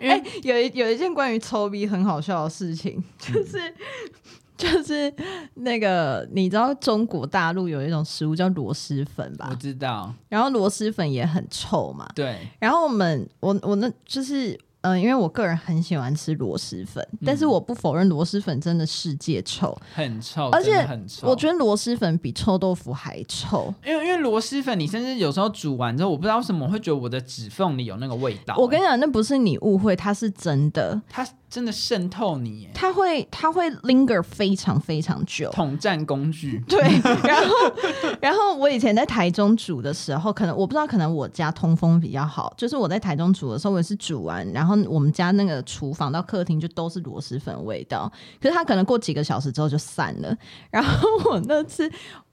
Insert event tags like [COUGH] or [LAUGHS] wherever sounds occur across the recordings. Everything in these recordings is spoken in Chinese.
哎、欸，有一有一件关于臭逼很好笑的事情，就是、嗯、就是那个你知道中国大陆有一种食物叫螺蛳粉吧？我知道。然后螺蛳粉也很臭嘛。对。然后我们我我那就是。嗯、呃，因为我个人很喜欢吃螺蛳粉，嗯，但是我不否认螺蛳粉真的世界臭，很臭，而且很臭。我觉得螺蛳粉比臭豆腐还臭，因为因为螺蛳粉，你甚至有时候煮完之后，我不知道为什么我会觉得我的指缝里有那个味道。我跟你讲，那不是你误会，它是真的，它。真的渗透你，它会它会 linger 非常非常久，统战工具。[LAUGHS] 对，然后 [LAUGHS] 然后我以前在台中煮的时候，可能我不知道，可能我家通风比较好，就是我在台中煮的时候，我也是煮完，然后我们家那个厨房到客厅就都是螺蛳粉味道，可是它可能过几个小时之后就散了。然后我那次。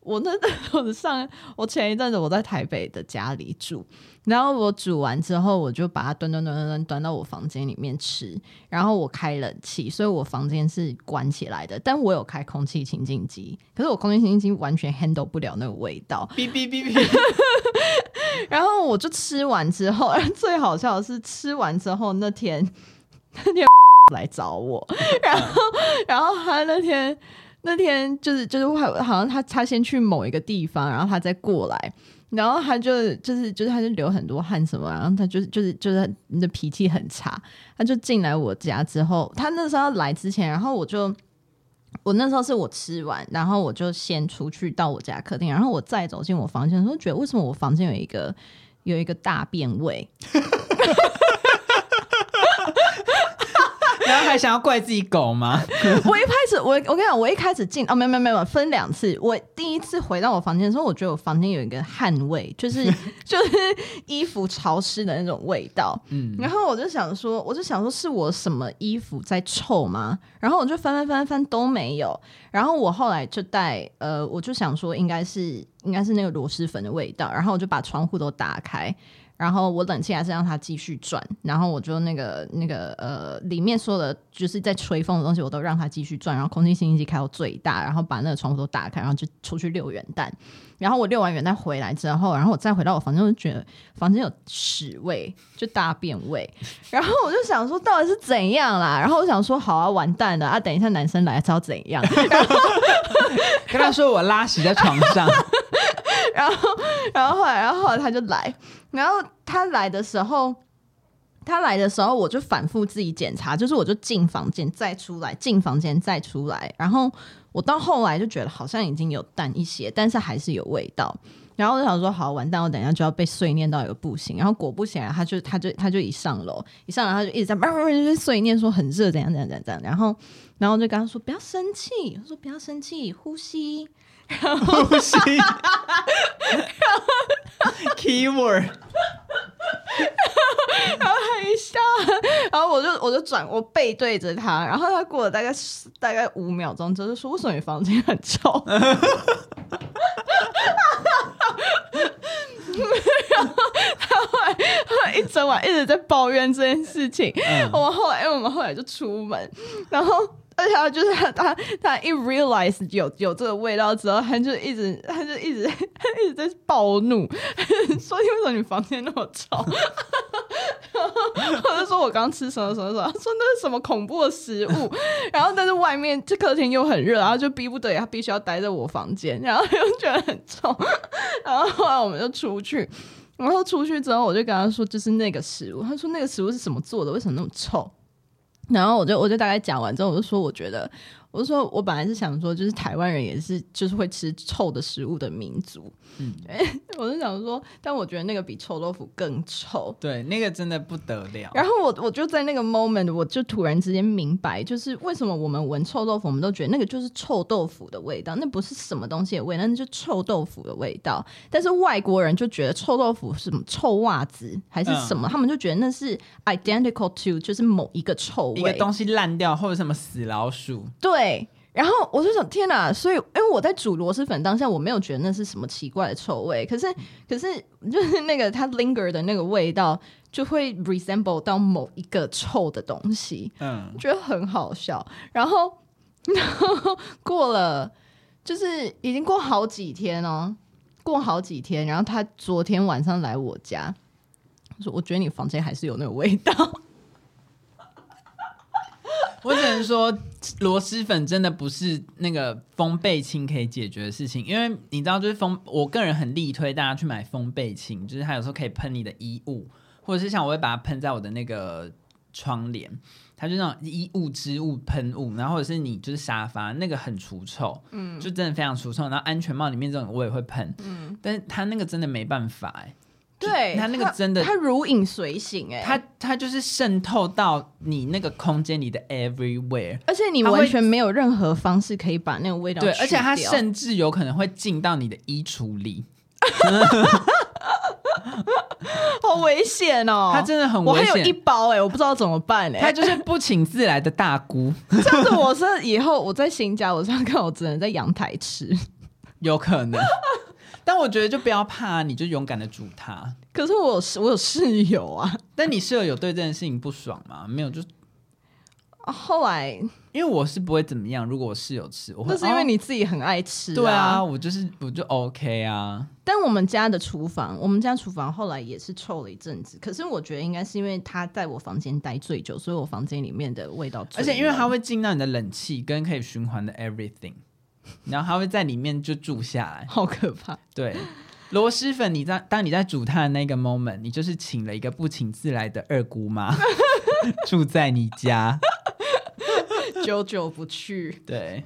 我那我的上我前一阵子我在台北的家里煮，然后我煮完之后，我就把它端端端端端端到我房间里面吃，然后我开冷气，所以我房间是关起来的，但我有开空气清净机，可是我空气清净机完全 handle 不了那个味道，哔哔哔哔，[LAUGHS] 然后我就吃完之后，[LAUGHS] 最好笑的是吃完之后那天 [LAUGHS] 那天来找我，然后然后他那天。那天就是就是好像他他先去某一个地方，然后他再过来，然后他就就是就是他就流很多汗什么，然后他就是就是就是你的脾气很差，他就进来我家之后，他那时候来之前，然后我就我那时候是我吃完，然后我就先出去到我家客厅，然后我再走进我房间的时候，觉得为什么我房间有一个有一个大便味。[LAUGHS] 然后还想要怪自己狗吗？[LAUGHS] 我一开始，我我跟你讲，我一开始进哦，没有没有没有，分两次。我第一次回到我房间的时候，我觉得我房间有一个汗味，就是 [LAUGHS] 就是衣服潮湿的那种味道。嗯，然后我就想说，我就想说是我什么衣服在臭吗？然后我就翻翻翻翻都没有。然后我后来就带呃，我就想说应该是应该是那个螺蛳粉的味道。然后我就把窗户都打开。然后我冷气还是让它继续转，然后我就那个那个呃，里面所有的就是在吹风的东西，我都让它继续转，然后空气清新机开到最大，然后把那个窗户都打开，然后就出去遛元旦。然后我遛完元旦回来之后，然后我再回到我房间，我就觉得房间有屎味，就大便味。然后我就想说，到底是怎样啦？然后我想说，好啊，完蛋了啊！等一下男生来，知道怎样？[LAUGHS] 然后跟他说我拉屎在床上。然后，然后后来，然后后来他就来。然后他来的时候，他来的时候，我就反复自己检查，就是我就进房间再出来，进房间再出来。然后我到后来就觉得好像已经有淡一些，但是还是有味道。然后我就想说，好完蛋，我等一下就要被碎念到一个不行。然后果不其然，他就他就他就一上楼，一上楼他就一直在叭叭叭就碎念说很热，怎样怎样怎样怎样。然后然后就跟他说不要生气，我说不要生气，呼吸。然后呼吸，keyword，然后他一笑，然后我就我就转我背对着他，然后他过了大概大概五秒钟之后就说：“为什么你房间很臭？”然后他后来后来一整晚一直在抱怨这件事情。嗯、我们后来，因为我们后来就出门，然后。而且他就是他他他一 realize 有有这个味道之后，他就一直他就一直他 [LAUGHS] 一直在暴怒，[LAUGHS] 说，为什么你房间那么臭？[LAUGHS] 或者说我刚吃什么什么什么？他说那是什么恐怖的食物？然后但是外面这客厅又很热，然后就逼不得已，他必须要待在我房间，然后又觉得很臭。然后后来我们就出去，然后出去之后我就跟他说，就是那个食物。他说那个食物是什么做的？为什么那么臭？然后我就我就大概讲完之后，我就说我觉得。我说，我本来是想说，就是台湾人也是，就是会吃臭的食物的民族。嗯，[LAUGHS] 我是想说，但我觉得那个比臭豆腐更臭。对，那个真的不得了。然后我我就在那个 moment，我就突然之间明白，就是为什么我们闻臭豆腐，我们都觉得那个就是臭豆腐的味道，那不是什么东西的味道，那就是臭豆腐的味道。但是外国人就觉得臭豆腐是什么臭袜子还是什么，嗯，他们就觉得那是 identical to，就是某一个臭味，一个东西烂掉或者什么死老鼠。对。对，然后我就想，天哪！所以，因为我在煮螺蛳粉当下，我没有觉得那是什么奇怪的臭味。可是，可是，[LAUGHS] 就是那个它 linger 的那个味道，就会 resemble 到某一个臭的东西。嗯，觉得很好笑。然后，[LAUGHS] 然后过了，就是已经过好几天哦，过好几天。然后他昨天晚上来我家，说：“我觉得你房间还是有那个味道。”我只能说，螺蛳粉真的不是那个风倍清可以解决的事情，因为你知道，就是风，我个人很力推大家去买风倍清，就是它有时候可以喷你的衣物，或者是像我会把它喷在我的那个窗帘，它就那种衣物织物喷雾，然后或者是你就是沙发那个很除臭，嗯，就真的非常除臭，然后安全帽里面这种我也会喷，嗯，但是它那个真的没办法哎、欸。对，它那个真的，它如影随形哎，它它就是渗透到你那个空间里的 everywhere，而且你完全没有任何方式可以把那个味道。对，而且它甚至有可能会进到你的衣橱里，[LAUGHS] 好危险哦！他真的很危险。我还有一包哎，我不知道怎么办哎。他就是不请自来的大姑，[LAUGHS] 这样子我是以后我在新家，我这样看我只能在阳台吃，有可能。但我觉得就不要怕，你就勇敢的煮它。可是我有我有室友啊，但你室友有对这件事情不爽吗？没有，就后来因为我是不会怎么样。如果我室友吃，我会那是因为你自己很爱吃啊。对啊，我就是我就 OK 啊。但我们家的厨房，我们家厨房后来也是臭了一阵子。可是我觉得应该是因为他在我房间待最久，所以我房间里面的味道最。而且因为它会进到你的冷气跟可以循环的 everything。然后它会在里面就住下来，好可怕。对，螺蛳粉，你在当你在煮它的那个 moment，你就是请了一个不请自来的二姑妈 [LAUGHS] 住在你家，久久不去。对。